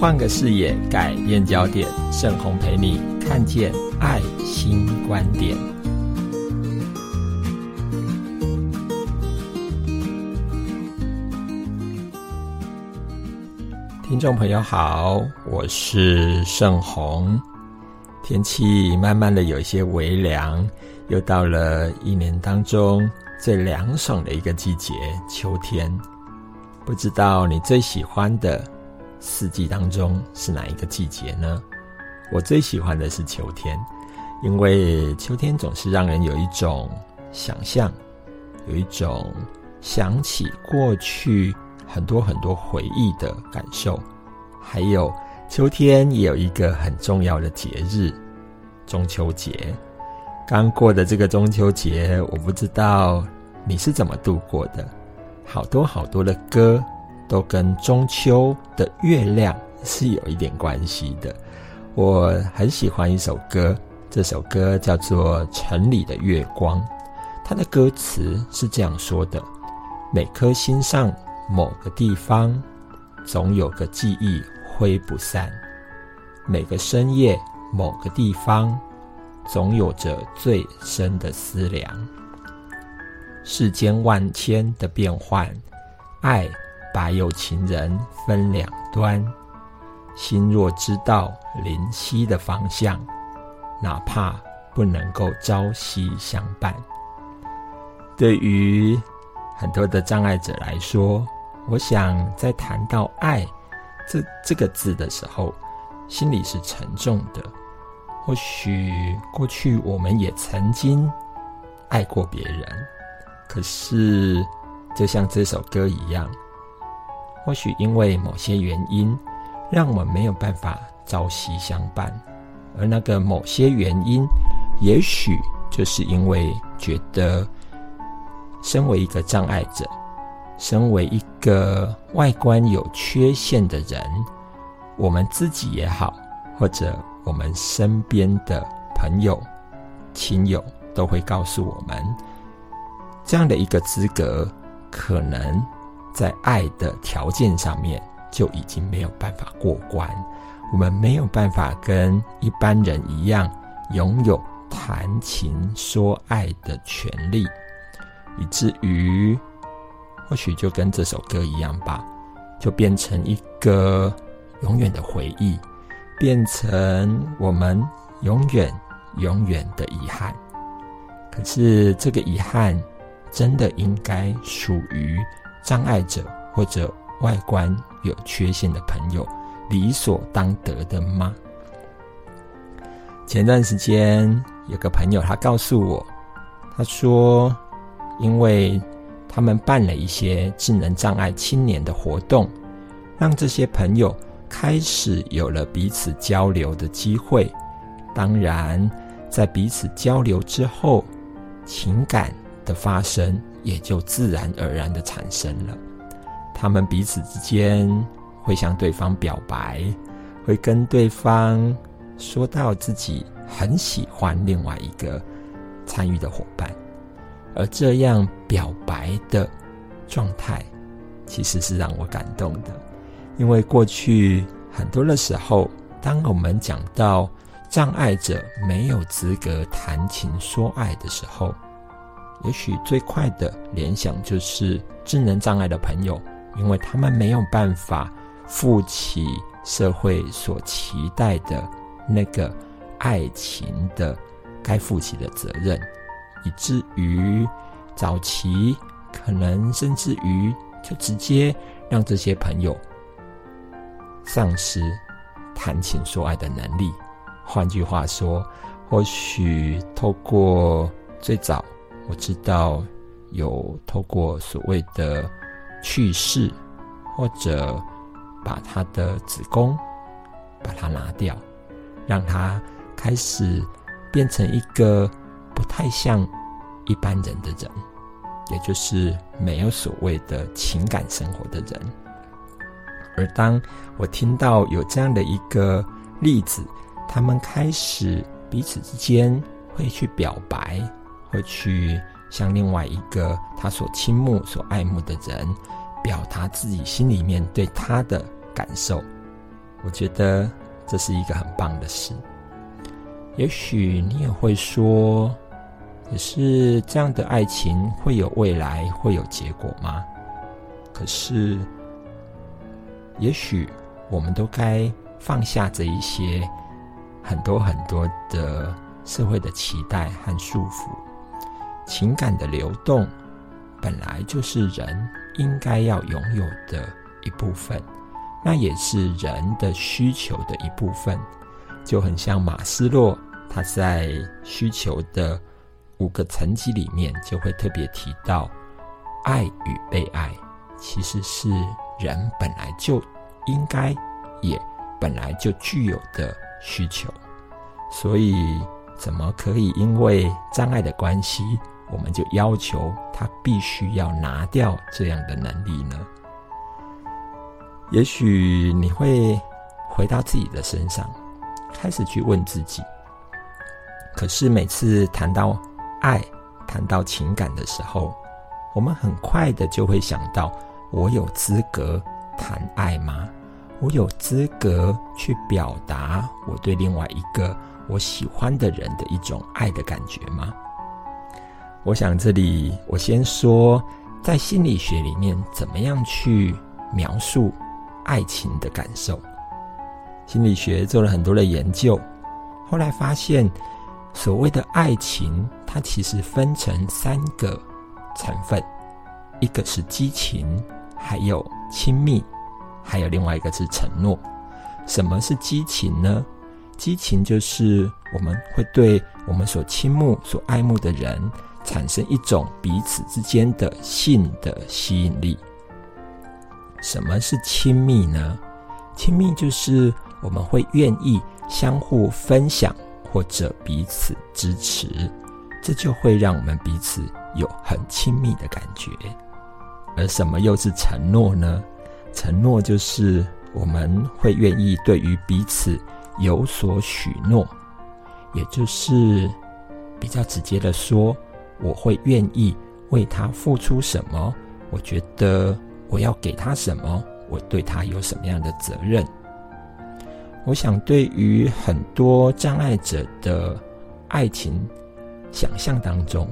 换个视野，改变焦点，盛红陪你看见爱心观点。听众朋友好，我是盛红。天气慢慢的有些微凉，又到了一年当中最凉爽的一个季节——秋天。不知道你最喜欢的四季当中是哪一个季节呢？我最喜欢的是秋天，因为秋天总是让人有一种想象，有一种想起过去很多很多回忆的感受。还有秋天也有一个很重要的节日——中秋节。刚过的这个中秋节，我不知道你是怎么度过的。好多好多的歌都跟中秋的月亮是有一点关系的。我很喜欢一首歌，这首歌叫做《城里的月光》。它的歌词是这样说的：每颗心上某个地方，总有个记忆挥不散；每个深夜某个地方，总有着最深的思量。世间万千的变幻，爱把有情人分两端。心若知道灵犀的方向，哪怕不能够朝夕相伴。对于很多的障碍者来说，我想在谈到爱这这个字的时候，心里是沉重的。或许过去我们也曾经爱过别人。可是，就像这首歌一样，或许因为某些原因，让我们没有办法朝夕相伴。而那个某些原因，也许就是因为觉得，身为一个障碍者，身为一个外观有缺陷的人，我们自己也好，或者我们身边的朋友、亲友，都会告诉我们。这样的一个资格，可能在爱的条件上面就已经没有办法过关。我们没有办法跟一般人一样拥有谈情说爱的权利，以至于或许就跟这首歌一样吧，就变成一个永远的回忆，变成我们永远永远的遗憾。可是这个遗憾。真的应该属于障碍者或者外观有缺陷的朋友理所当得的吗？前段时间有个朋友他告诉我，他说，因为他们办了一些智能障碍青年的活动，让这些朋友开始有了彼此交流的机会。当然，在彼此交流之后，情感。的发生也就自然而然的产生了，他们彼此之间会向对方表白，会跟对方说到自己很喜欢另外一个参与的伙伴，而这样表白的状态其实是让我感动的，因为过去很多的时候，当我们讲到障碍者没有资格谈情说爱的时候。也许最快的联想就是智能障碍的朋友，因为他们没有办法负起社会所期待的那个爱情的该负起的责任，以至于早期可能甚至于就直接让这些朋友丧失谈情说爱的能力。换句话说，或许透过最早。我知道有透过所谓的去世，或者把他的子宫把它拿掉，让他开始变成一个不太像一般人的人，也就是没有所谓的情感生活的人。而当我听到有这样的一个例子，他们开始彼此之间会去表白。会去向另外一个他所倾慕、所爱慕的人，表达自己心里面对他的感受。我觉得这是一个很棒的事。也许你也会说，可是这样的爱情会有未来，会有结果吗？可是，也许我们都该放下这一些很多很多的社会的期待和束缚，情感的流动本来就是人应该要拥有的一部分，那也是人的需求的一部分，就很像马斯洛他在需求的五个层级里面就会特别提到爱与被爱。其实是人本来就应该，也本来就具有的需求，所以怎么可以因为障碍的关系，我们就要求他必须要拿掉这样的能力呢？也许你会回到自己的身上，开始去问自己。可是每次谈到爱、谈到情感的时候，我们很快的就会想到。我有资格谈爱吗？我有资格去表达我对另外一个我喜欢的人的一种爱的感觉吗？我想这里我先说，在心理学里面怎么样去描述爱情的感受？心理学做了很多的研究，后来发现，所谓的爱情，它其实分成三个成分，一个是激情。还有亲密，还有另外一个是承诺。什么是激情呢？激情就是我们会对我们所倾慕、所爱慕的人产生一种彼此之间的性的吸引力。什么是亲密呢？亲密就是我们会愿意相互分享或者彼此支持，这就会让我们彼此有很亲密的感觉。而什么又是承诺呢？承诺就是我们会愿意对于彼此有所许诺，也就是比较直接的说，我会愿意为他付出什么。我觉得我要给他什么，我对他有什么样的责任。我想，对于很多障碍者的爱情想象当中，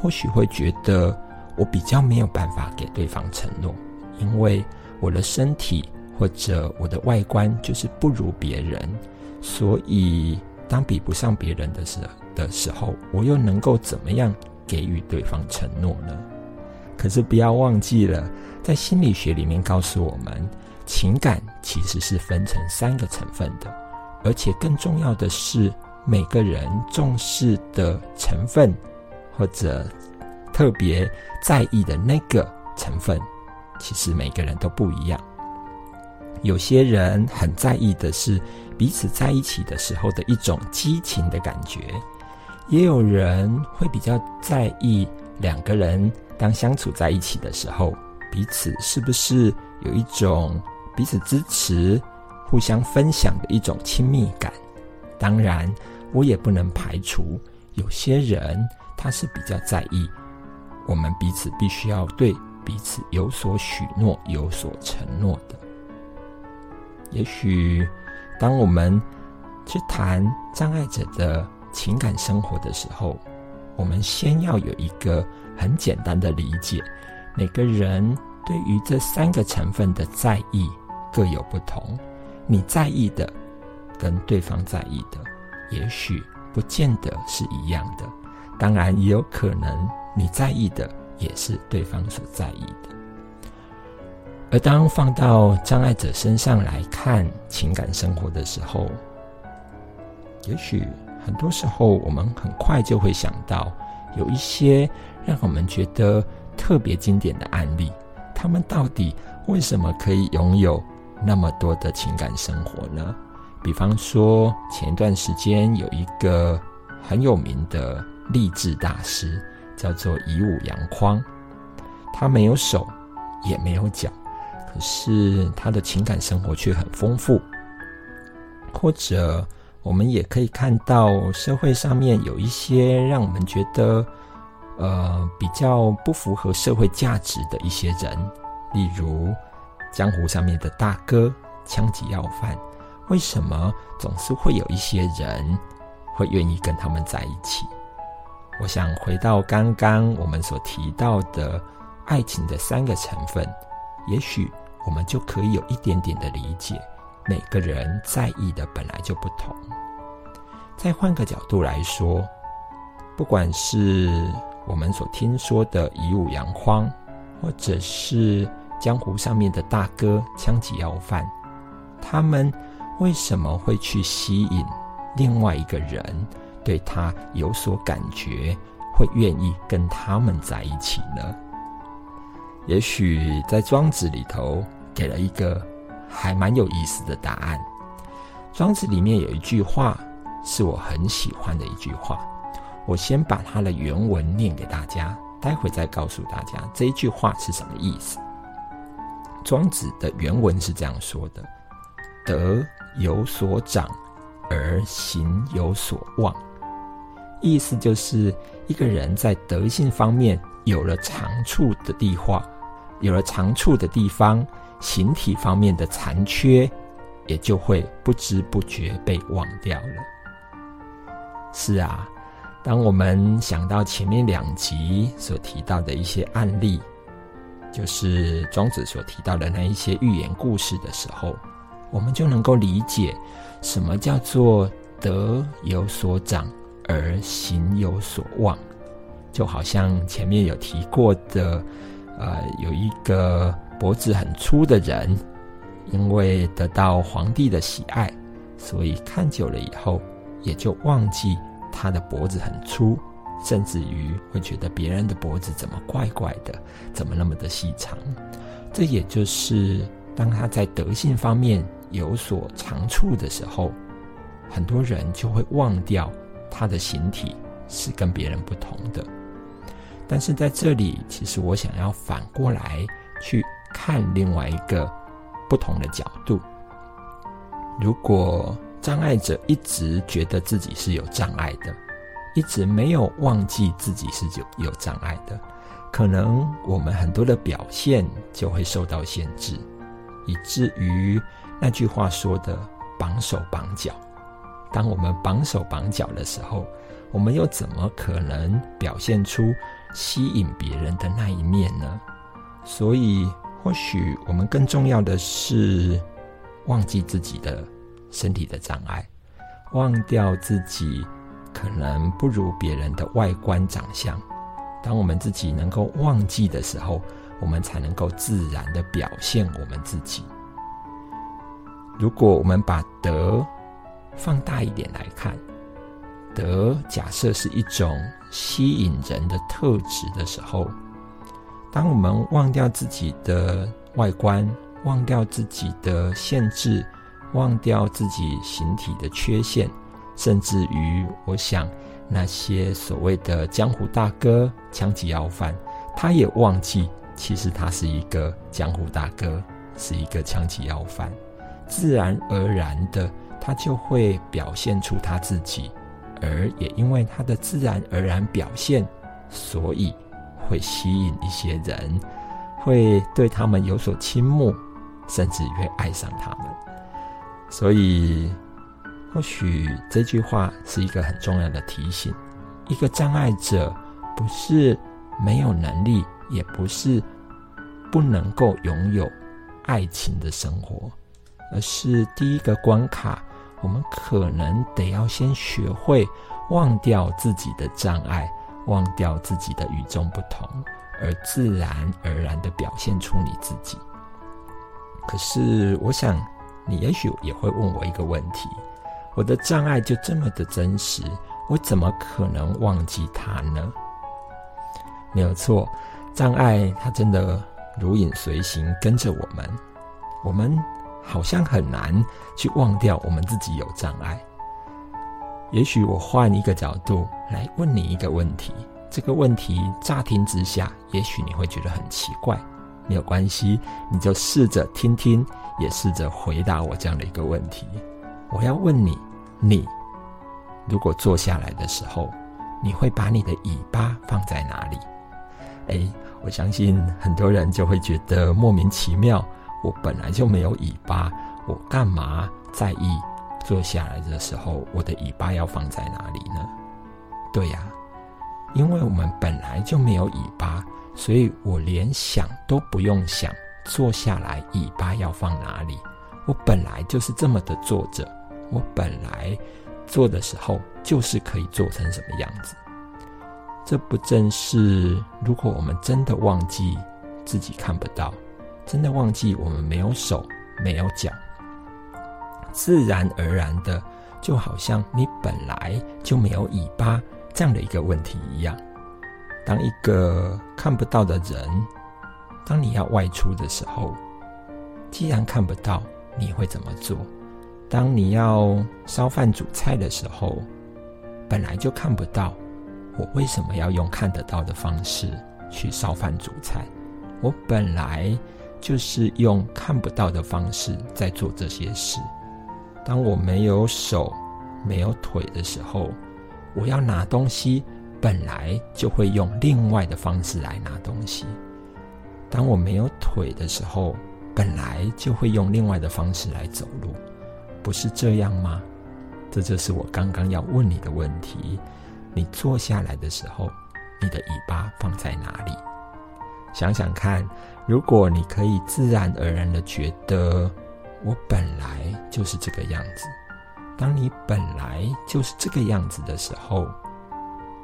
或许会觉得。我比较没有办法给对方承诺，因为我的身体或者我的外观就是不如别人，所以当比不上别人的时的时候，我又能够怎么样给予对方承诺呢？可是不要忘记了，在心理学里面告诉我们，情感其实是分成三个成分的，而且更重要的是，每个人重视的成分或者。特别在意的那个成分，其实每个人都不一样。有些人很在意的是彼此在一起的时候的一种激情的感觉，也有人会比较在意两个人当相处在一起的时候，彼此是不是有一种彼此支持、互相分享的一种亲密感。当然，我也不能排除有些人他是比较在意。我们彼此必须要对彼此有所许诺、有所承诺的。也许，当我们去谈障碍者的情感生活的时候，我们先要有一个很简单的理解：每个人对于这三个成分的在意各有不同。你在意的，跟对方在意的，也许不见得是一样的。当然，也有可能。你在意的也是对方所在意的，而当放到障碍者身上来看情感生活的时候，也许很多时候我们很快就会想到有一些让我们觉得特别经典的案例，他们到底为什么可以拥有那么多的情感生活呢？比方说，前段时间有一个很有名的励志大师。叫做以武扬匡，他没有手，也没有脚，可是他的情感生活却很丰富。或者，我们也可以看到社会上面有一些让我们觉得，呃，比较不符合社会价值的一些人，例如江湖上面的大哥、枪击要犯，为什么总是会有一些人会愿意跟他们在一起？我想回到刚刚我们所提到的爱情的三个成分，也许我们就可以有一点点的理解。每个人在意的本来就不同。再换个角度来说，不管是我们所听说的以武扬匡，或者是江湖上面的大哥枪击要犯，他们为什么会去吸引另外一个人，对他有所感觉，会愿意跟他们在一起呢？也许在庄子里头给了一个。还蛮有意思的答案。庄子里面有一句话是我很喜欢的一句话，我先把它的原文念给大家，待会再告诉大家这一句话是什么意思。庄子的原文是这样说的：“德有所长，而行有所望。”意思就是一个人在德性方面有了长处的地方，有了长处的地方。形体方面的残缺，也就会不知不觉被忘掉了。是啊，当我们想到前面两集所提到的一些案例，就是庄子所提到的那一些寓言故事的时候，我们就能够理解什么叫做德有所长而行有所望。就好像前面有提过的，呃，有一个。脖子很粗的人，因为得到皇帝的喜爱，所以看久了以后，也就忘记他的脖子很粗，甚至于会觉得别人的脖子怎么怪怪的，怎么那么的细长。这也就是当他在德性方面有所长处的时候，很多人就会忘掉他的形体是跟别人不同的。但是在这里，其实我想要反过来去。看另外一个不同的角度，如果障碍者一直觉得自己是有障碍的，一直没有忘记自己是有有障碍的，可能我们很多的表现就会受到限制，以至于那句话说的绑手绑脚。当我们绑手绑脚的时候，我们又怎么可能表现出吸引别人的那一面呢？所以。或许我们更重要的是忘记自己的身体的障碍，忘掉自己可能不如别人的外观长相。当我们自己能够忘记的时候，我们才能够自然的表现我们自己。如果我们把德放大一点来看，德假设是一种吸引人的特质的时候。当我们忘掉自己的外观，忘掉自己的限制，忘掉自己形体的缺陷，甚至于，我想那些所谓的江湖大哥、枪击要犯，他也忘记，其实他是一个江湖大哥，是一个枪击要犯，自然而然的，他就会表现出他自己，而也因为他的自然而然表现，所以。会吸引一些人，会对他们有所倾慕，甚至会爱上他们。所以，或许这句话是一个很重要的提醒：一个障碍者不是没有能力，也不是不能够拥有爱情的生活，而是第一个关卡，我们可能得要先学会忘掉自己的障碍。忘掉自己的与众不同，而自然而然的表现出你自己。可是，我想你也许也会问我一个问题：我的障碍就这么的真实，我怎么可能忘记它呢？没有错，障碍它真的如影随形，跟着我们。我们好像很难去忘掉我们自己有障碍。也许我换一个角度来问你一个问题，这个问题乍听之下，也许你会觉得很奇怪，没有关系，你就试着听听，也试着回答我这样的一个问题。我要问你，你如果坐下来的时候，你会把你的尾巴放在哪里？哎，我相信很多人就会觉得莫名其妙，我本来就没有尾巴，我干嘛在意坐下来的时候我的尾巴要放在哪里呢？对呀，因为我们本来就没有尾巴，所以我连想都不用想，坐下来尾巴要放哪里。我本来就是这么的坐着，我本来坐的时候就是可以做成什么样子。这不正是如果我们真的忘记自己看不到，真的忘记我们没有手没有脚，自然而然的就好像你本来就没有尾巴这样的一个问题一样。当一个看不到的人，当你要外出的时候，既然看不到。你会怎么做？当你要烧饭煮菜的时候，本来就看不到，我为什么要用看得到的方式去烧饭煮菜？我本来就是用看不到的方式在做这些事。当我没有手、没有腿的时候，我要拿东西，本来就会用另外的方式来拿东西。当我没有腿的时候，本来就会用另外的方式来走路，不是这样吗？这就是我刚刚要问你的问题。你坐下来的时候，你的尾巴放在哪里？想想看，如果你可以自然而然的觉得我本来就是这个样子，当你本来就是这个样子的时候，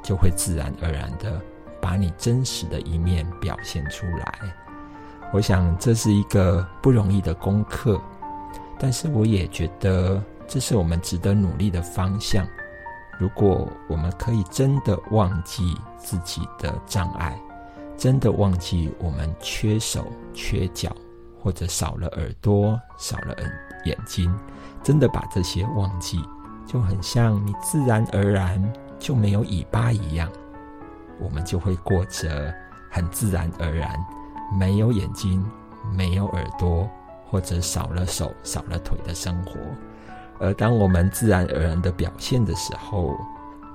就会自然而然的把你真实的一面表现出来。我想这是一个不容易的功课，但是我也觉得这是我们值得努力的方向。如果我们可以真的忘记自己的障碍，真的忘记我们缺手缺脚，或者少了耳朵少了眼眼睛，真的把这些忘记，就很像你自然而然就没有尾巴一样，我们就会过着很自然而然。没有眼睛，没有耳朵，或者少了手、少了腿的生活。而当我们自然而然的表现的时候，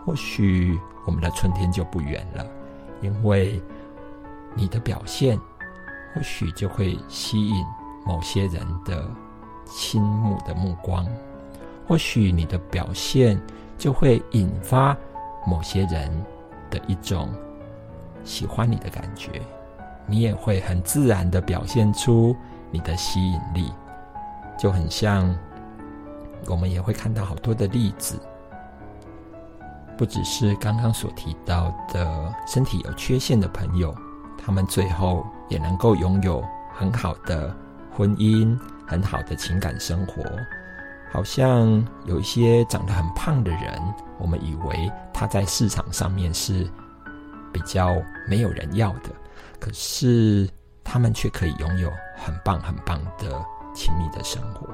或许我们的春天就不远了。因为你的表现，或许就会吸引某些人的倾慕的目光，或许你的表现就会引发某些人的一种喜欢你的感觉。你也会很自然的表现出你的吸引力，就很像我们也会看到好多的例子，不只是刚刚所提到的身体有缺陷的朋友，他们最后也能够拥有很好的婚姻、很好的情感生活。好像有一些长得很胖的人，我们以为他在市场上面是比较没有人要的。可是他们却可以拥有很棒很棒的亲密的生活，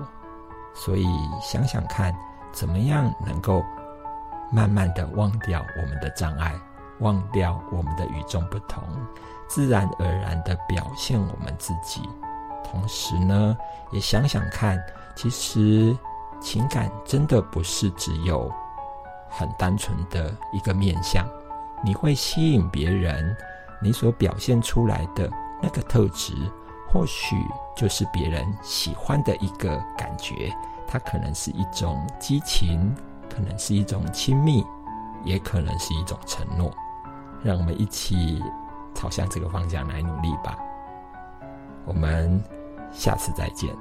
所以想想看，怎么样能够慢慢的忘掉我们的障碍，忘掉我们的与众不同，自然而然的表现我们自己。同时呢，也想想看，其实情感真的不是只有很单纯的一个面相，你会吸引别人。你所表现出来的那个特质，或许就是别人喜欢的一个感觉。它可能是一种激情，可能是一种亲密，也可能是一种承诺。让我们一起朝向这个方向来努力吧。我们下次再见。